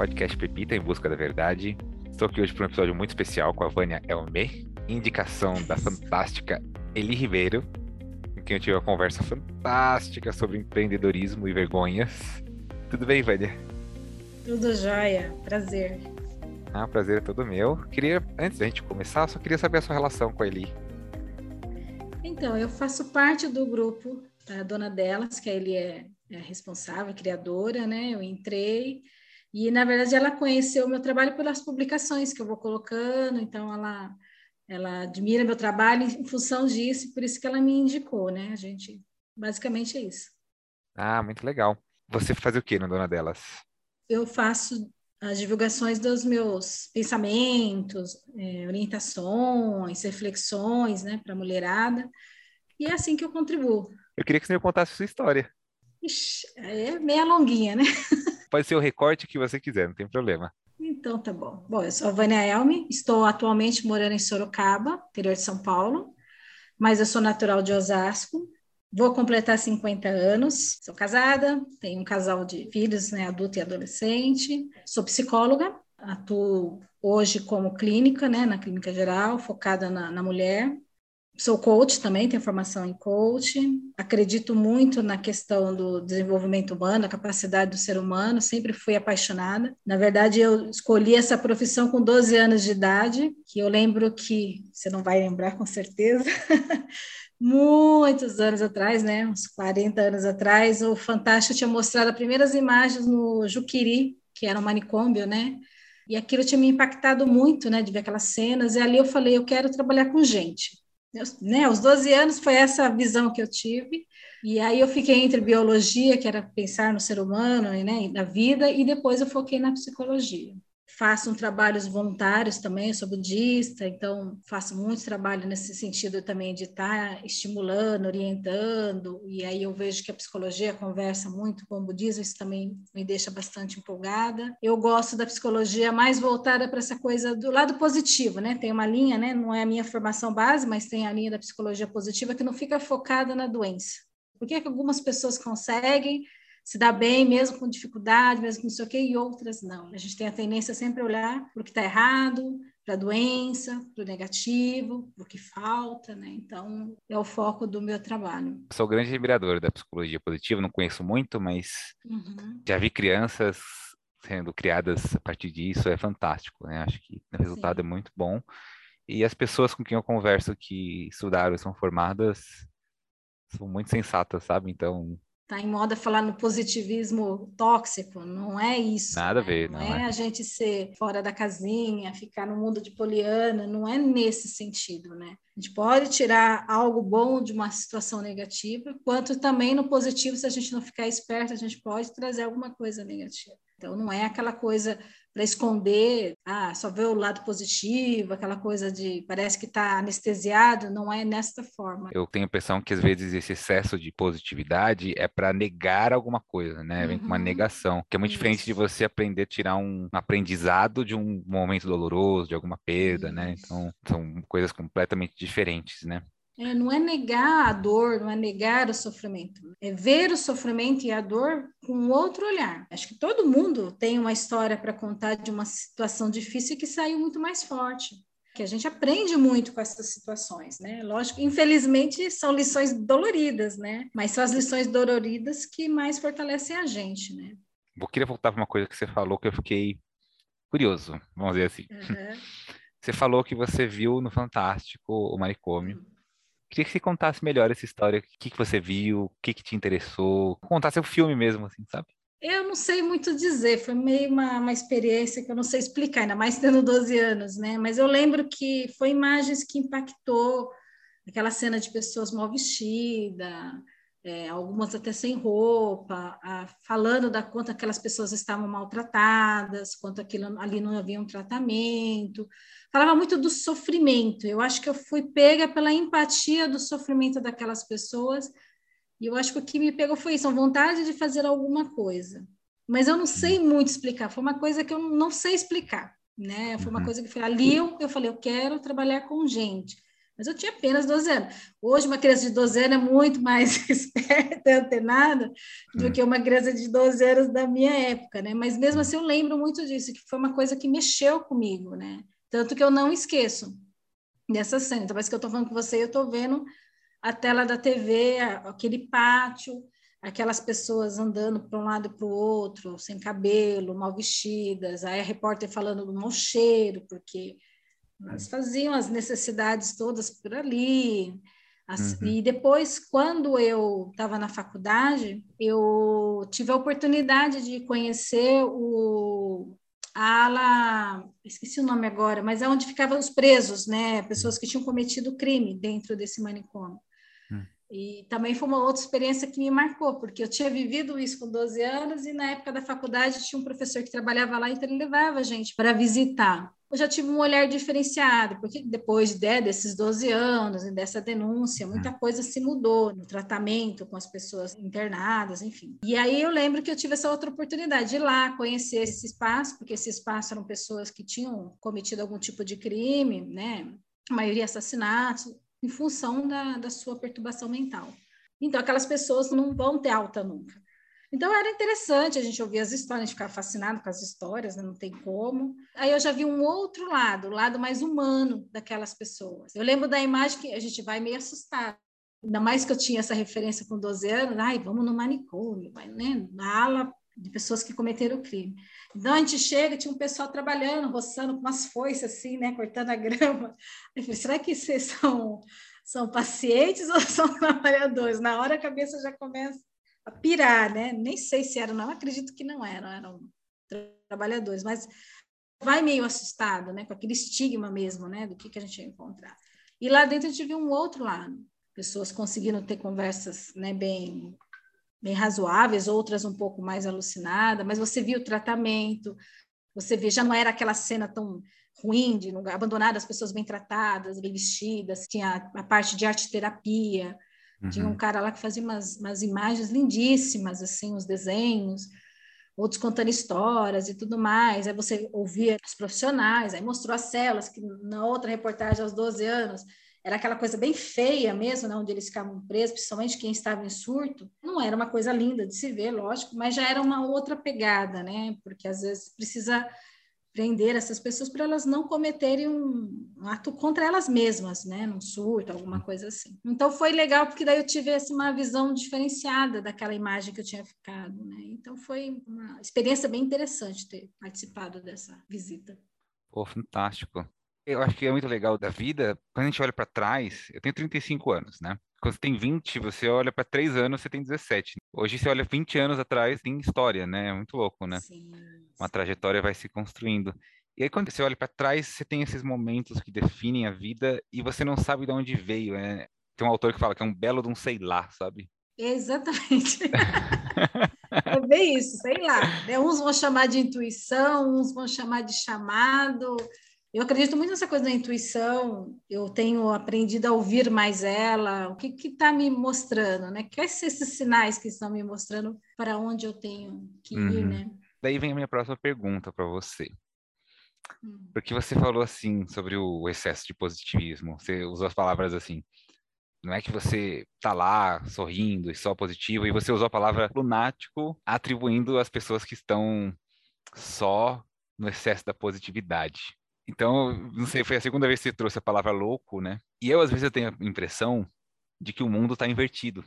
podcast Pepita em Busca da Verdade. Estou aqui hoje para um episódio muito especial com a Vânia Elme, indicação da fantástica Eli Ribeiro, com quem eu tive uma conversa fantástica sobre empreendedorismo e vergonhas. Tudo bem, Vânia? Tudo jóia, prazer. Ah, prazer é todo meu. Queria, antes da gente começar, só queria saber a sua relação com a Eli. Então, eu faço parte do grupo da dona delas, que a Eli é, é responsável, criadora, né? Eu entrei e, na verdade, ela conheceu o meu trabalho pelas publicações que eu vou colocando, então ela, ela admira meu trabalho em função disso, por isso que ela me indicou, né? A gente, basicamente é isso. Ah, muito legal. Você faz o que na Dona Delas? Eu faço as divulgações dos meus pensamentos, é, orientações, reflexões, né, para a mulherada, e é assim que eu contribuo. Eu queria que você me contasse a sua história. Ixi, é meia longuinha, né? Pode ser o recorte que você quiser, não tem problema. Então tá bom. Bom, eu sou a Vânia Elme, estou atualmente morando em Sorocaba, interior de São Paulo, mas eu sou natural de Osasco. Vou completar 50 anos, sou casada, tenho um casal de filhos, né, adulto e adolescente, sou psicóloga, atuo hoje como clínica, né, na clínica geral, focada na, na mulher, Sou coach também, tenho formação em coach. Acredito muito na questão do desenvolvimento humano, a capacidade do ser humano. Sempre fui apaixonada. Na verdade, eu escolhi essa profissão com 12 anos de idade, que eu lembro que você não vai lembrar com certeza. Muitos anos atrás, né, uns 40 anos atrás, o Fantástico tinha mostrado as primeiras imagens no Juquiri, que era um manicômio, né? E aquilo tinha me impactado muito, né, de ver aquelas cenas. E ali eu falei, eu quero trabalhar com gente né, aos 12 anos foi essa visão que eu tive, e aí eu fiquei entre biologia, que era pensar no ser humano, né, na vida, e depois eu foquei na psicologia faço um trabalhos voluntários também, eu sou budista, então faço muito trabalho nesse sentido também de estar tá estimulando, orientando, e aí eu vejo que a psicologia conversa muito com o budismo, isso também me deixa bastante empolgada. Eu gosto da psicologia mais voltada para essa coisa do lado positivo, né? Tem uma linha, né? Não é a minha formação base, mas tem a linha da psicologia positiva que não fica focada na doença. Por que, que algumas pessoas conseguem se dá bem, mesmo com dificuldade, mesmo com não sei o quê, e outras não. A gente tem a tendência sempre a olhar para o que está errado, para a doença, para o negativo, para o que falta, né? Então, é o foco do meu trabalho. Sou grande admirador da psicologia positiva, não conheço muito, mas uhum. já vi crianças sendo criadas a partir disso, é fantástico, né? Acho que o resultado Sim. é muito bom. E as pessoas com quem eu converso que estudaram e são formadas são muito sensatas, sabe? Então, Tá em moda falar no positivismo tóxico, não é isso. Nada né? a ver, não, não é, é, a gente ser fora da casinha, ficar no mundo de poliana, não é nesse sentido, né? A gente pode tirar algo bom de uma situação negativa, quanto também no positivo, se a gente não ficar esperto, a gente pode trazer alguma coisa negativa. Então, não é aquela coisa para esconder, ah, só ver o lado positivo, aquela coisa de parece que está anestesiado, não é nesta forma. Eu tenho a impressão que às vezes esse excesso de positividade é para negar alguma coisa, né? Vem com uma uhum. negação, que é muito Isso. diferente de você aprender a tirar um aprendizado de um momento doloroso, de alguma perda, né? Isso. né? Então, são coisas completamente diferentes, né? É, não é negar a dor, não é negar o sofrimento, é ver o sofrimento e a dor com outro olhar. Acho que todo mundo tem uma história para contar de uma situação difícil que saiu muito mais forte. Que a gente aprende muito com essas situações, né? Lógico, infelizmente são lições doloridas, né? Mas são as lições doloridas que mais fortalecem a gente, né? Eu queria voltar para uma coisa que você falou que eu fiquei curioso, vamos dizer assim. Uhum. Você falou que você viu no Fantástico o manicômio. Uhum Queria que você contasse melhor essa história, o que, que você viu, o que, que te interessou, contasse o filme mesmo, assim, sabe? Eu não sei muito dizer, foi meio uma, uma experiência que eu não sei explicar, ainda mais tendo 12 anos, né? Mas eu lembro que foi imagens que impactou aquela cena de pessoas mal vestidas, é, algumas até sem roupa, a, falando da quanto aquelas pessoas estavam maltratadas, quanto aquilo ali não havia um tratamento falava muito do sofrimento. Eu acho que eu fui pega pela empatia do sofrimento daquelas pessoas. E eu acho que o que me pegou foi isso, a vontade de fazer alguma coisa. Mas eu não sei muito explicar, foi uma coisa que eu não sei explicar, né? Foi uma uhum. coisa que foi ali eu, eu falei, eu quero trabalhar com gente. Mas eu tinha apenas 12 anos. Hoje, uma criança de 12 anos é muito mais esperta antenada do hum. que uma criança de 12 anos da minha época, né? Mas mesmo assim, eu lembro muito disso, que foi uma coisa que mexeu comigo, né? Tanto que eu não esqueço dessa cena. Então, parece que eu estou falando com você, eu estou vendo a tela da TV, aquele pátio, aquelas pessoas andando para um lado e para o outro, sem cabelo, mal vestidas, aí a repórter falando do mau cheiro, porque elas faziam as necessidades todas por ali. As, uhum. E depois, quando eu estava na faculdade, eu tive a oportunidade de conhecer o, a ala, esqueci o nome agora, mas é onde ficavam os presos, né? Pessoas que tinham cometido crime dentro desse manicômio. Hum. E também foi uma outra experiência que me marcou, porque eu tinha vivido isso com 12 anos e na época da faculdade tinha um professor que trabalhava lá, então ele levava a gente para visitar eu já tive um olhar diferenciado, porque depois de, desses 12 anos e dessa denúncia, muita hum. coisa se mudou no tratamento com as pessoas internadas, enfim. E aí eu lembro que eu tive essa outra oportunidade de ir lá conhecer esse espaço, porque esse espaço eram pessoas que tinham cometido algum tipo de crime, né? A maioria assassinatos, em função da, da sua perturbação mental. Então, aquelas pessoas não vão ter alta nunca. Então era interessante a gente ouvir as histórias, a gente ficar fascinado com as histórias, né? não tem como. Aí eu já vi um outro lado, o lado mais humano daquelas pessoas. Eu lembro da imagem que a gente vai meio assustado. Ainda mais que eu tinha essa referência com 12 anos, ai, vamos no manicômio, vai, né? na ala de pessoas que cometeram crime. Então a gente chega, tinha um pessoal trabalhando, roçando com umas foices assim, né, cortando a grama. Eu falei, será que vocês são, são pacientes ou são trabalhadores? Na hora a cabeça já começa a pirar, né? Nem sei se eram, não acredito que não eram, eram trabalhadores, mas vai meio assustado, né? Com aquele estigma mesmo, né? Do que, que a gente ia encontrar. E lá dentro gente viu um outro lado, pessoas conseguindo ter conversas, né? Bem, bem razoáveis, outras um pouco mais alucinadas, mas você viu o tratamento, você vê, já não era aquela cena tão ruim de abandonar as pessoas bem tratadas, bem vestidas, tinha a parte de arte terapia, Uhum. Tinha um uhum. cara lá que fazia umas, umas imagens lindíssimas, assim, os desenhos, outros contando histórias e tudo mais. Aí você ouvia os profissionais, aí mostrou as celas, que na outra reportagem, aos 12 anos, era aquela coisa bem feia mesmo, né, onde eles ficavam presos, principalmente quem estava em surto. Não era uma coisa linda de se ver, lógico, mas já era uma outra pegada, né? Porque às vezes precisa prender essas pessoas para elas não cometerem um, um, ato contra elas mesmas, né? Num surto, alguma coisa assim. Então foi legal porque daí eu tive assim, uma visão diferenciada daquela imagem que eu tinha ficado, né? Então foi uma experiência bem interessante ter participado dessa visita. Pô, fantástico. Eu acho que é muito legal da vida, quando a gente olha para trás, eu tenho 35 anos, né? Quando você tem 20, você olha para 3 anos, você tem 17. Hoje você olha 20 anos atrás, tem história, né? É muito louco, né? Sim, Uma trajetória vai se construindo. E aí quando você olha para trás, você tem esses momentos que definem a vida e você não sabe de onde veio, né? Tem um autor que fala que é um belo de um sei lá, sabe? Exatamente. é bem isso, sei lá. Né? Uns vão chamar de intuição, uns vão chamar de chamado, eu acredito muito nessa coisa da intuição, eu tenho aprendido a ouvir mais ela, o que está me mostrando, né? Quais são esses sinais que estão me mostrando para onde eu tenho que ir, uhum. né? Daí vem a minha próxima pergunta para você. Hum. Porque você falou assim sobre o excesso de positivismo, você usou as palavras assim, não é que você tá lá sorrindo e só positivo, e você usou a palavra lunático, atribuindo às pessoas que estão só no excesso da positividade. Então, não sei, foi a segunda vez que você trouxe a palavra louco, né? E eu, às vezes, eu tenho a impressão de que o mundo está invertido.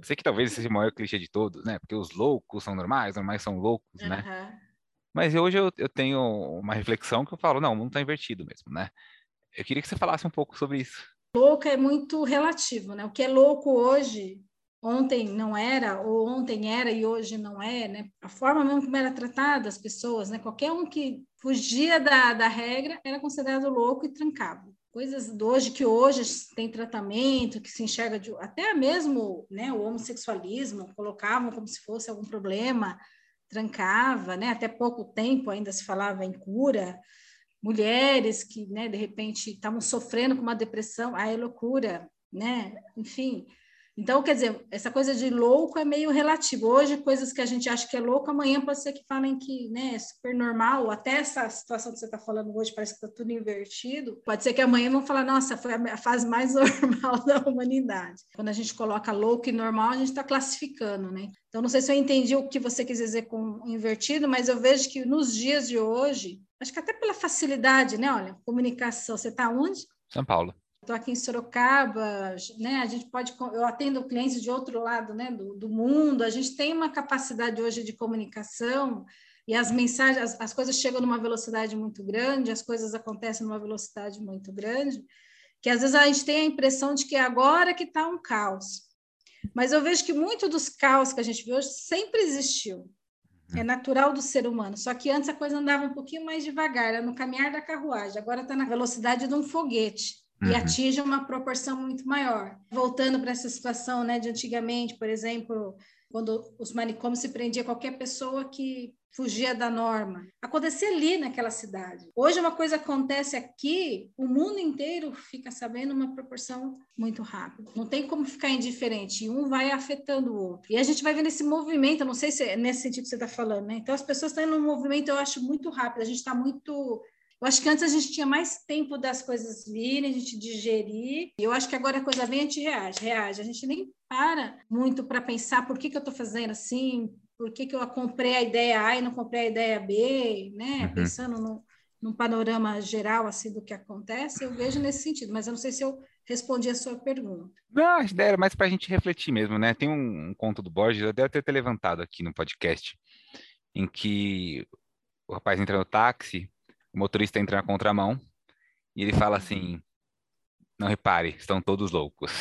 Eu sei que talvez esse seja o maior clichê de todos, né? Porque os loucos são normais, normais são loucos, uhum. né? Mas hoje eu, eu, tenho uma reflexão que eu falo, não, o mundo está invertido mesmo, né? Eu queria que você falasse um pouco sobre isso. Louco é muito relativo, né? O que é louco hoje ontem não era, ou ontem era e hoje não é, né? A forma mesmo como era tratada as pessoas, né? Qualquer um que fugia da, da regra era considerado louco e trancado. Coisas de hoje que hoje tem tratamento, que se enxerga de, até mesmo, né, o homossexualismo, colocavam como se fosse algum problema, trancava, né? Até pouco tempo ainda se falava em cura. Mulheres que, né, de repente estavam sofrendo com uma depressão, ah, é loucura, né? Enfim, Então, quer dizer, essa coisa de louco é meio relativo. Hoje, coisas que a gente acha que é louco, amanhã pode ser que falem que né, é super normal. Até essa situação que você está falando hoje, parece que está tudo invertido. Pode ser que amanhã vão falar, nossa, foi a fase mais normal da humanidade. Quando a gente coloca louco e normal, a gente está classificando, né? Então, não sei se eu entendi o que você quis dizer com invertido, mas eu vejo que nos dias de hoje, acho que até pela facilidade, né? Olha, comunicação, você está onde? São Paulo estou aqui em Sorocaba, né? A gente pode, eu atendo clientes de outro lado, né? Do, do mundo. A gente tem uma capacidade hoje de comunicação e as mensagens, as, as, coisas chegam numa velocidade muito grande, as coisas acontecem numa velocidade muito grande, que às vezes a gente tem a impressão de que é agora que está um caos. Mas eu vejo que muito dos caos que a gente vê hoje sempre existiu. É natural do ser humano. Só que antes a coisa andava um pouquinho mais devagar, era no caminhar da carruagem. Agora está na velocidade de um foguete e uhum. atinge uma proporção muito maior. Voltando para essa situação né, de antigamente, por exemplo, quando os manicômios se prendia qualquer pessoa que fugia da norma. Acontecia ali naquela cidade. Hoje uma coisa acontece aqui, o mundo inteiro fica sabendo uma proporção muito rápida. Não tem como ficar indiferente, um vai afetando o outro. E a gente vai vendo esse movimento, não sei se é nesse sentido que você está falando, né? Então as pessoas estão indo num movimento, eu acho, muito rápido, a gente está muito eu acho que antes a gente tinha mais tempo das coisas virem, a gente digerir. E eu acho que agora a coisa vem, a gente reage, reage. A gente nem para muito para pensar por que, que eu estou fazendo assim, por que, que eu comprei a ideia A e não comprei a ideia B, né? Uhum. Pensando no, num panorama geral assim do que acontece, eu vejo nesse sentido, mas eu não sei se eu respondi a sua pergunta. Não, a ideia era mais para a gente refletir mesmo, né? Tem um, um conto do Borges, eu devo ter, ter levantado aqui no podcast, em que o rapaz entra no táxi o motorista entra na contramão e ele fala assim: não repare, estão todos loucos.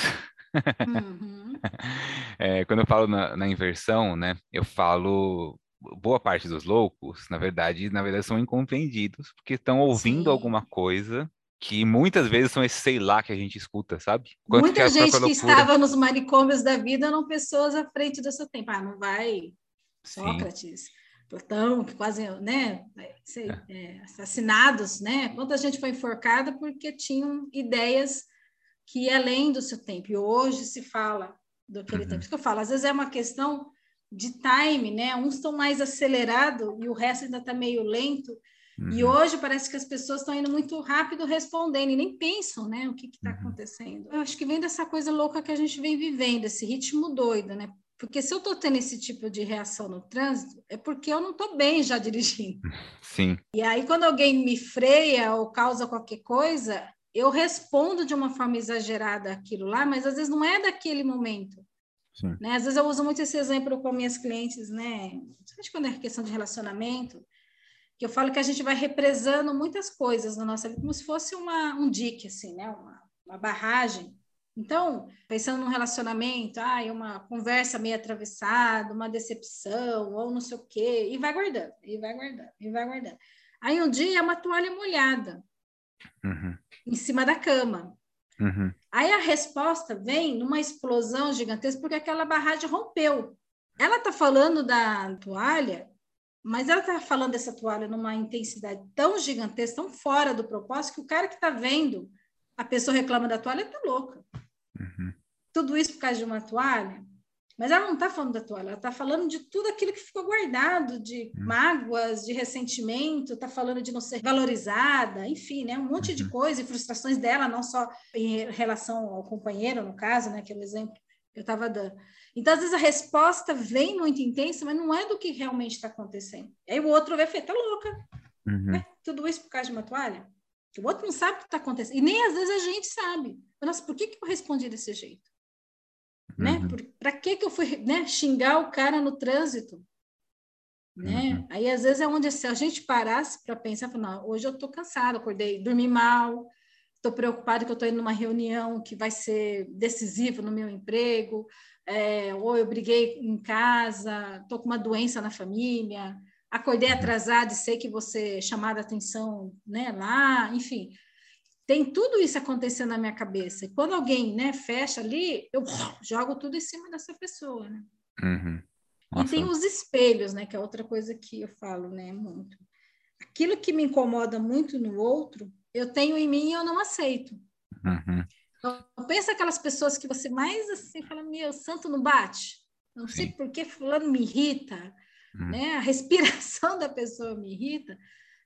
Uhum. é, quando eu falo na, na, inversão, né, eu falo boa parte dos loucos, na verdade, na verdade são incompreendidos porque estão ouvindo Sim. alguma coisa que muitas vezes são esse sei lá que a gente escuta, sabe? Quanto Muita que gente que estava nos manicômios da vida eram pessoas à frente do seu tempo. Ah, não vai Sócrates. Sim. Platão, que quase, né, sei, é. é, assassinados, né? Quanta gente foi enforcada porque tinham ideias que iam além do seu tempo. E hoje se fala do aquele uhum. tempo. Isso que eu falo, às vezes é uma questão de time, né? Uns estão mais acelerados e o resto ainda está meio lento. Uhum. E hoje parece que as pessoas estão indo muito rápido respondendo e nem pensam, né, o que está uhum. acontecendo. Eu acho que vem dessa coisa louca que a gente vem vivendo, esse ritmo doido, né? Porque se eu estou tendo esse tipo de reação no trânsito, é porque eu não estou bem já dirigindo. Sim. E aí, quando alguém me freia ou causa qualquer coisa, eu respondo de uma forma exagerada aquilo lá, mas às vezes não é daquele momento. Sim. Né? Às vezes eu uso muito esse exemplo com minhas clientes, né? Principalmente quando é questão de relacionamento, que eu falo que a gente vai represando muitas coisas na nossa vida, como se fosse uma, um dique, assim, né? Uma, uma barragem. Então, pensando num relacionamento, ah, uma conversa meio atravessada, uma decepção, ou não sei o quê, e vai guardando, e vai guardando, e vai guardando. Aí um dia é uma toalha molhada uhum. em cima da cama. Uhum. Aí a resposta vem numa explosão gigantesca, porque aquela barragem rompeu. Ela está falando da toalha, mas ela está falando dessa toalha numa intensidade tão gigantesca, tão fora do propósito, que o cara que está vendo a pessoa reclama da toalha está louca. Uhum. Tudo isso por causa de uma toalha. Mas ela não está falando da toalha, ela está falando de tudo aquilo que ficou guardado, de uhum. mágoas, de ressentimento, está falando de não ser valorizada, enfim, né? um monte uhum. de coisa e frustrações dela, não só em relação ao companheiro, no caso, né? que é exemplo que eu estava dando. Então, às vezes, a resposta vem muito intensa, mas não é do que realmente está acontecendo. Aí o outro vai falar, tá louca. Uhum. É, tudo isso por causa de uma toalha? O outro não sabe o que está acontecendo. E nem às vezes a gente sabe. Nossa, por que, que eu respondi desse jeito? Né? Uhum. Né? Para que, que eu fui né, xingar o cara no trânsito? Né? Uhum. Aí, às vezes, é onde se a gente parasse para pensar, não, hoje eu estou cansado, acordei, dormi mal, estou preocupado que eu estou indo numa reunião que vai ser decisiva no meu emprego, é, ou eu briguei em casa, estou com uma doença na família, acordei atrasado e sei que você chamada a atenção né, lá, enfim. Tem tudo isso acontecendo na minha cabeça. E quando alguém né, fecha ali, eu jogo tudo em cima dessa pessoa. Né? Uhum. E tem os espelhos, né, que é outra coisa que eu falo né, muito. Aquilo que me incomoda muito no outro, eu tenho em mim e eu não aceito. Uhum. Então, pensa aquelas pessoas que você mais assim fala, meu, santo não bate. Não Sim. sei por que fulano me irrita, hum. né? A respiração da pessoa me irrita,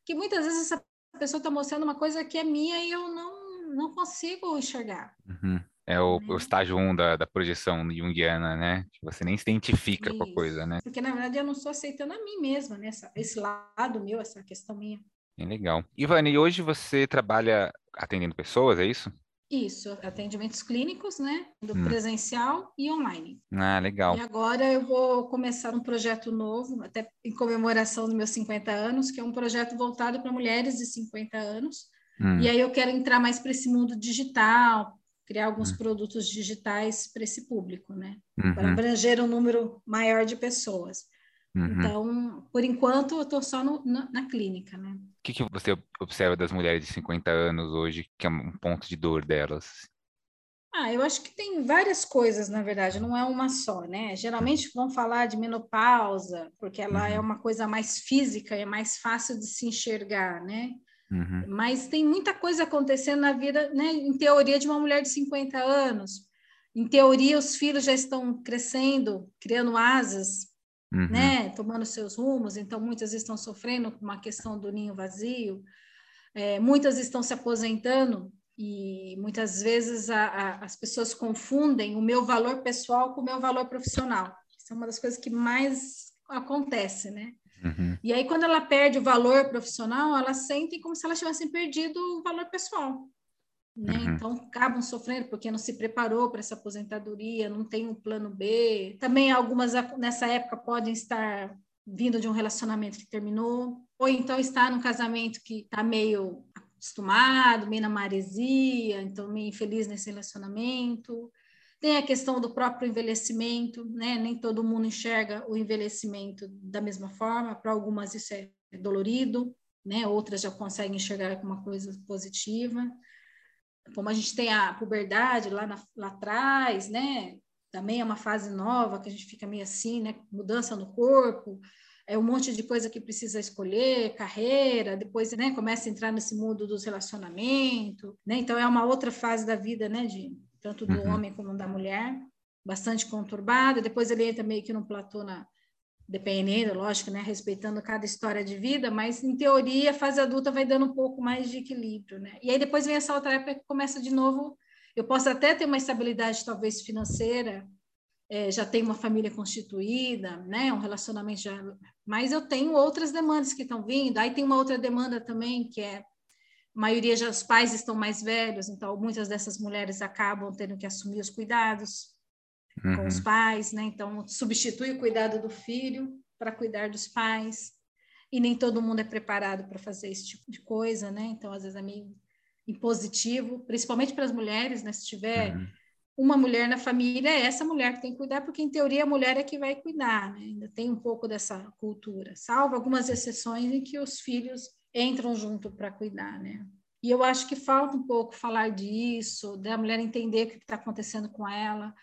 que muitas vezes essa pessoa está mostrando uma coisa que é minha e eu não, não consigo enxergar. Uhum. É o, o, né? estágio 1 um da, da projeção junguiana, né? Que você nem se identifica Isso. com a coisa, né? Porque, na verdade, eu não estou aceitando a mim mesma, né? Essa, esse lado meu, essa questão minha. Bem legal. Ivane, hoje você trabalha atendendo pessoas, é isso? Isso, atendimentos clínicos, né? Do hum. presencial e online. Ah, legal. E agora eu vou começar um projeto novo, até em comemoração dos meus 50 anos, que é um projeto voltado para mulheres de 50 anos. Hum. E aí eu quero entrar mais para esse mundo digital, criar alguns uhum. produtos digitais para esse público, né? Uhum. Para abranger um número maior de pessoas. Uhum. Então, por enquanto, eu estou só no, na, na, clínica, né? O que, que você observa das mulheres de 50 anos hoje, que é um ponto de dor delas? Ah, eu acho que tem várias coisas, na verdade, não é uma só, né? Geralmente vão falar de menopausa, porque ela é uhum. uma coisa mais física é mais fácil de se enxergar, né? Uhum. Mas tem muita coisa acontecendo na vida, né? Em teoria, de uma mulher de 50 anos. Em teoria, os filhos já estão crescendo, criando asas, uhum. né? Tomando seus rumos. Então, muitas estão sofrendo com uma questão do ninho vazio. É, muitas estão se aposentando e muitas vezes a, a, as pessoas confundem o meu valor pessoal com o meu valor profissional. Isso é uma das coisas que mais acontece, né? Uhum. E aí, quando ela perde o valor profissional, ela sente como se ela tivesse perdido o valor pessoal. Né? Uhum. Então, acabam sofrendo porque não se preparou para essa aposentadoria, não tem um plano B. Também algumas nessa época podem estar vindo de um relacionamento que terminou, ou então está num casamento que está meio acostumado, meio na maresia, então meio infeliz nesse relacionamento. Tem a questão do próprio envelhecimento, né? Nem todo mundo enxerga o envelhecimento da mesma forma. Para algumas isso é dolorido, né? Outras já conseguem enxergar como uma coisa positiva. Como a gente tem a puberdade lá, na, lá atrás, né? Também é uma fase nova que a gente fica meio assim, né? Mudança no corpo, é um monte de coisa que precisa escolher, carreira, depois né, começa a entrar nesse mundo dos relacionamentos, né? Então é uma outra fase da vida, né? De tanto do uhum. homem como da mulher, bastante conturbada. Depois ele entra meio que no platô na dependendo, lógico, né, respeitando cada história de vida, mas em teoria a fase adulta vai dando um pouco mais de equilíbrio, né? E aí depois vem essa outra época que começa de novo. Eu posso até ter uma estabilidade talvez financeira, é, já tenho uma família constituída, né, um relacionamento já, mas eu tenho outras demandas que estão vindo. Aí tem uma outra demanda também que é a maioria já os pais estão mais velhos, então muitas dessas mulheres acabam tendo que assumir os cuidados uhum. com os uhum. pais, né? Então substitui o cuidado do filho para cuidar dos pais. E nem todo mundo é preparado para fazer esse tipo de coisa, né? Então às vezes é meio impositivo, principalmente para as mulheres, né? Se tiver uhum. uma mulher na família, é essa mulher que tem que cuidar, porque em teoria a mulher é que vai cuidar, né? Ainda tem um pouco dessa cultura, salvo algumas exceções em que os filhos entram junto para cuidar, né? E eu acho que falta um pouco falar disso, da mulher entender o que está acontecendo com ela,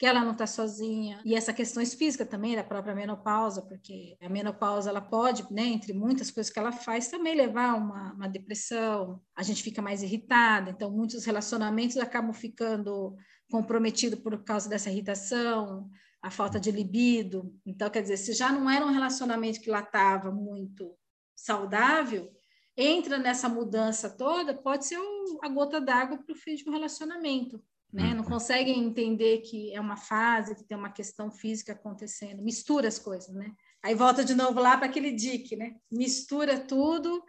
que ela não está sozinha. E essa questões físicas também da própria menopausa, porque a menopausa ela pode, né, entre muitas coisas que ela faz, também levar uma, uma depressão. A gente fica mais irritada, então muitos relacionamentos acabam ficando comprometidos por causa dessa irritação, a falta de libido. Então, quer dizer, se já não era um relacionamento que lá estava muito saudável, entra nessa mudança toda, pode ser a gota d'água para o fim de um relacionamento. Né? Não uhum. conseguem entender que é uma fase, que tem uma questão física acontecendo, mistura as coisas, né? Aí volta de novo lá para aquele dique, né? Mistura tudo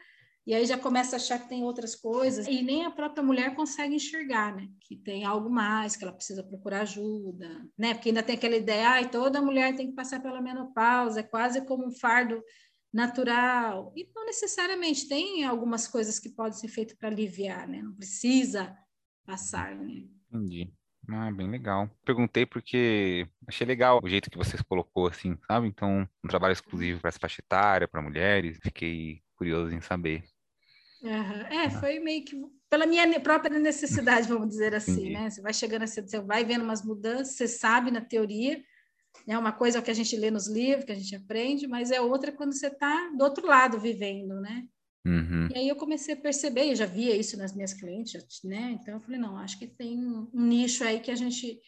e aí já começa a achar que tem outras coisas e nem a própria mulher consegue enxergar, né? Que tem algo mais, que ela precisa procurar ajuda, né? Porque ainda tem aquela ideia, ai, toda mulher tem que passar pela menopausa, é quase como um fardo natural. E não necessariamente tem algumas coisas que podem ser feitas para aliviar, né? Não precisa passar, né? Entendi. Ah, bem legal. Perguntei porque achei legal o jeito que vocês colocou, assim, sabe? Então, um trabalho exclusivo para essa faixa etária, para mulheres. Fiquei curioso em saber. Uhum. É, foi meio que pela minha própria necessidade, vamos dizer assim, Entendi. né? Você vai chegando, você vai vendo umas mudanças, você sabe na teoria, é uma coisa é que a gente lê nos livros, que a gente aprende, mas é outra quando você está do outro lado vivendo, né? Uhum. E aí eu comecei a perceber, eu já via isso nas minhas clientes, né? Então eu falei, não, acho que tem um nicho aí que a gente,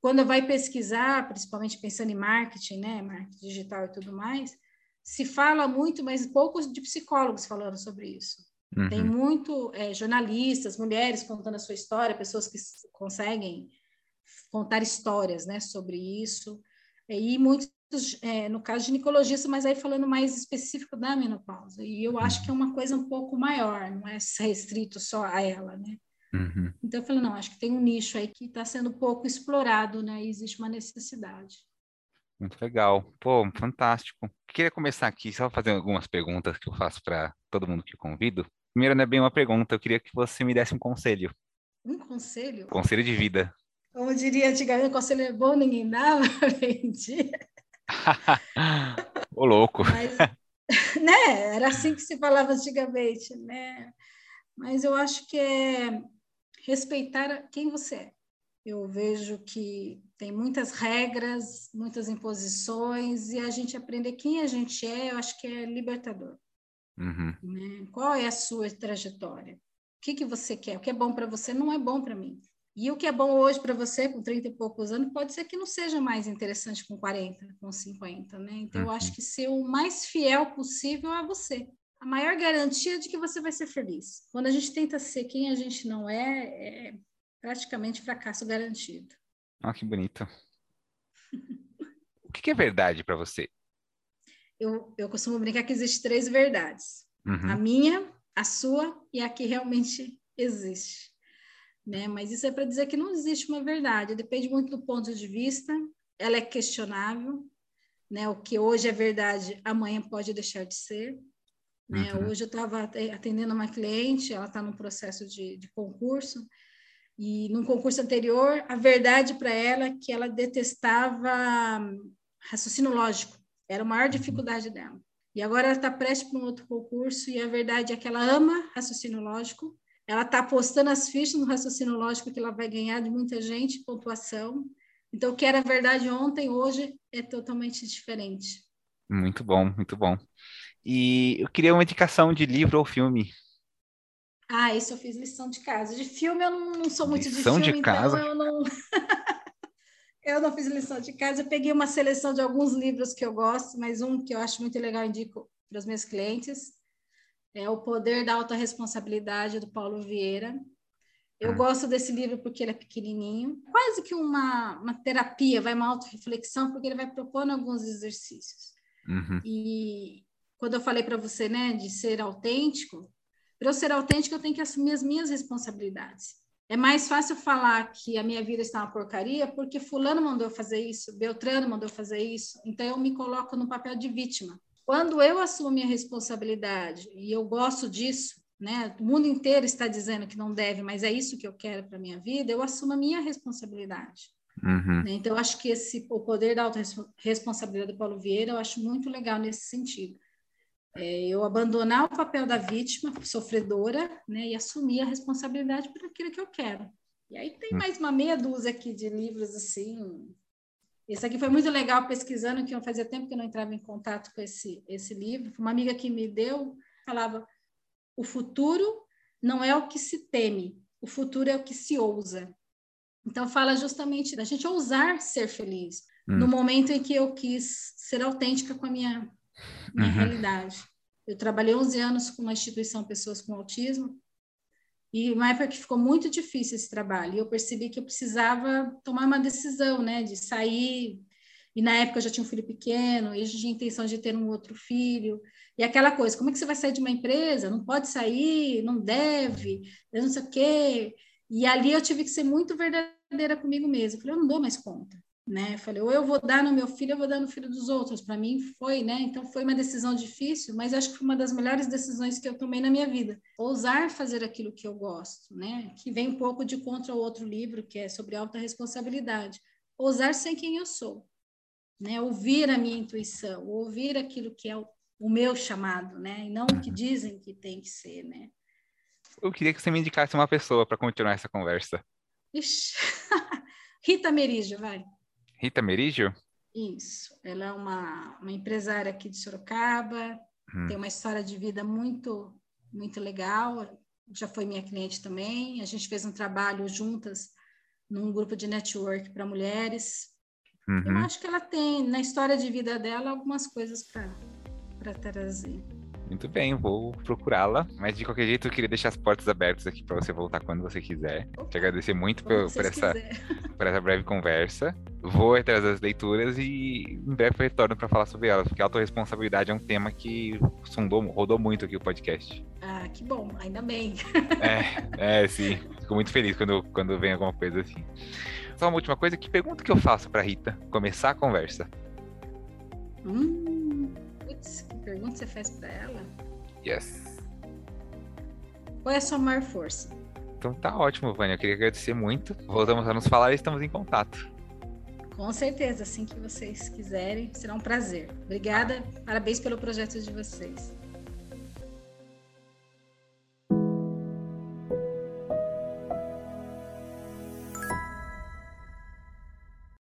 quando vai pesquisar, principalmente pensando em marketing, né? Marketing digital e tudo mais, se fala muito, mas poucos de psicólogos falando sobre isso. Uhum. Tem muito é, jornalistas, mulheres contando a sua história, pessoas que conseguem contar histórias, né, sobre isso. E muitos é, no caso ginecologistas, mas aí falando mais específico da menopausa. E eu acho que é uma coisa um pouco maior, não é restrito só a ela, né? Uhum. Então eu falei, não, acho que tem um nicho aí que está sendo pouco explorado, né? E existe uma necessidade. Muito legal. Pô, fantástico. Queria começar aqui só fazendo algumas perguntas que eu faço para todo mundo que convido. Primeiro, não é bem uma pergunta, eu queria que você me desse um conselho. Um conselho? Conselho de vida. Como diria antigamente, conselho é bom, ninguém dava, aprendi. Ô, louco. Mas, né? Era assim que se falava antigamente, né? Mas eu acho que é respeitar quem você é. Eu vejo que tem muitas regras, muitas imposições, e a gente aprender quem a gente é, eu acho que é libertador. Uhum. Né? Qual é a sua trajetória? O que, que você quer? O que é bom para você não é bom para mim. E o que é bom hoje para você, com 30 e poucos anos, pode ser que não seja mais interessante com 40, com 50, né? Então, uhum. eu acho uhum. que ser o mais fiel possível a você. A maior garantia de que você vai ser feliz. Quando a gente tenta ser quem a gente não é, é praticamente fracasso garantido. Ah, que bonito. o que é verdade para você? Eu, eu costumo brincar que existem três verdades. Uhum. A minha, a sua e a que realmente existe né? Mas isso é para dizer que não existe uma verdade, depende muito do ponto de vista, ela é questionável, né? O que hoje é verdade, amanhã pode deixar de ser. Né? Uhum. Hoje eu estava atendendo uma cliente, ela está num processo de, de concurso, e num concurso anterior, a verdade para ela é que ela detestava raciocínio lógico, era a maior uhum. dificuldade dela. E agora ela está prestes para um outro concurso, e a verdade é que ela ama raciocínio lógico, ela está apostando as fichas no raciocínio lógico que ela vai ganhar de muita gente, pontuação. Então, o que era verdade ontem, hoje é totalmente diferente. Muito bom, muito bom. E eu queria uma indicação de livro ou filme. Ah, isso eu fiz lição de casa. De filme eu não, não sou muito lição de filme, de casa. então eu não. eu não fiz lição de casa. Eu peguei uma seleção de alguns livros que eu gosto, mas um que eu acho muito legal, indico para os meus clientes é O Poder da Alta Responsabilidade, do Paulo Vieira. Eu hum. gosto desse livro porque ele é pequenininho, quase que uma, uma terapia, vai uma autorreflexão, porque ele vai propondo alguns exercícios. Uhum. E quando eu falei para você, né, de ser autêntico, para eu ser autêntico, eu tenho que assumir as minhas responsabilidades. É mais fácil falar que a minha vida está uma porcaria porque fulano mandou fazer isso, Beltrano mandou fazer isso, então eu me coloco no papel de vítima. Quando eu assumo minha responsabilidade, e eu gosto disso, né? O mundo inteiro está dizendo que não deve, mas é isso que eu quero para minha vida, eu assumo a minha responsabilidade. Uhum. Né? Então, eu acho que esse, o poder da autorresponsabilidade do Paulo Vieira, eu acho muito legal nesse sentido. É, eu abandonar o papel da vítima, sofredora, né, e assumir a responsabilidade por aquilo que eu quero. E aí tem hum. mais uma meia dúzia aqui de livros assim, esse aqui foi muito legal pesquisando, que eu fazia tempo que eu não entrava em contato com esse, esse livro. Uma amiga que me deu falava: o futuro não é o que se teme, o futuro é o que se ousa. Então, fala justamente da gente ousar ser feliz, hum. no momento em que eu quis ser autêntica com a minha, minha uhum. realidade. Eu trabalhei 11 anos com uma instituição Pessoas com Autismo, e uma época que ficou muito difícil esse trabalho. E eu percebi que eu precisava tomar uma decisão, né, de sair. E na época eu já tinha um filho pequeno, e eu tinha intenção de ter um outro filho. E aquela coisa, como é que você vai sair de uma empresa? Não pode sair, não deve, não sei o quê. E ali eu tive que ser muito verdadeira comigo mesma. Eu falei, eu não dou mais conta né? Eu falei, ou eu vou dar no meu filho, eu vou dar no filho dos outros. Para mim foi, né? Então foi uma decisão difícil, mas acho que foi uma das melhores decisões que eu tomei na minha vida. Ousar fazer aquilo que eu gosto, né? Que vem um pouco de contra o outro livro, que é sobre alta responsabilidade. Ousar ser quem eu sou, né? Ouvir a minha intuição, ouvir aquilo que é o, o meu chamado, né? E não o que dizem que tem que ser, né? Eu queria que você me indicasse uma pessoa para continuar essa conversa. Ixi. Rita Merígio, vai. Rita Merígio? Isso. Ela é uma, uma empresária aqui de Sorocaba, hum. tem uma história de vida muito muito legal. Já foi minha cliente também. A gente fez um trabalho juntas num grupo de network para mulheres. Uhum. Eu acho que ela tem, na história de vida dela, algumas coisas para trazer. Muito bem, vou procurá-la. Mas de qualquer jeito, eu queria deixar as portas abertas aqui para você voltar quando você quiser. Te agradecer muito por, por essa, por essa breve conversa. Vou atrás das leituras e em breve retorno para falar sobre elas, porque a autorresponsabilidade é um tema que sondou, rodou muito aqui o podcast. Ah, que bom, ainda bem. É, é sim. Fico muito feliz quando, quando vem alguma coisa assim. Só uma última coisa, que pergunta que eu faço para Rita começar a conversa? Hum, putz, que pergunta você faz para ela? Yes. Qual é a sua maior força? Então tá ótimo, Vânia. Eu queria agradecer muito. Voltamos a nos falar e estamos em contato. Com certeza, assim que vocês quiserem, será um prazer. Obrigada, parabéns pelo projeto de vocês.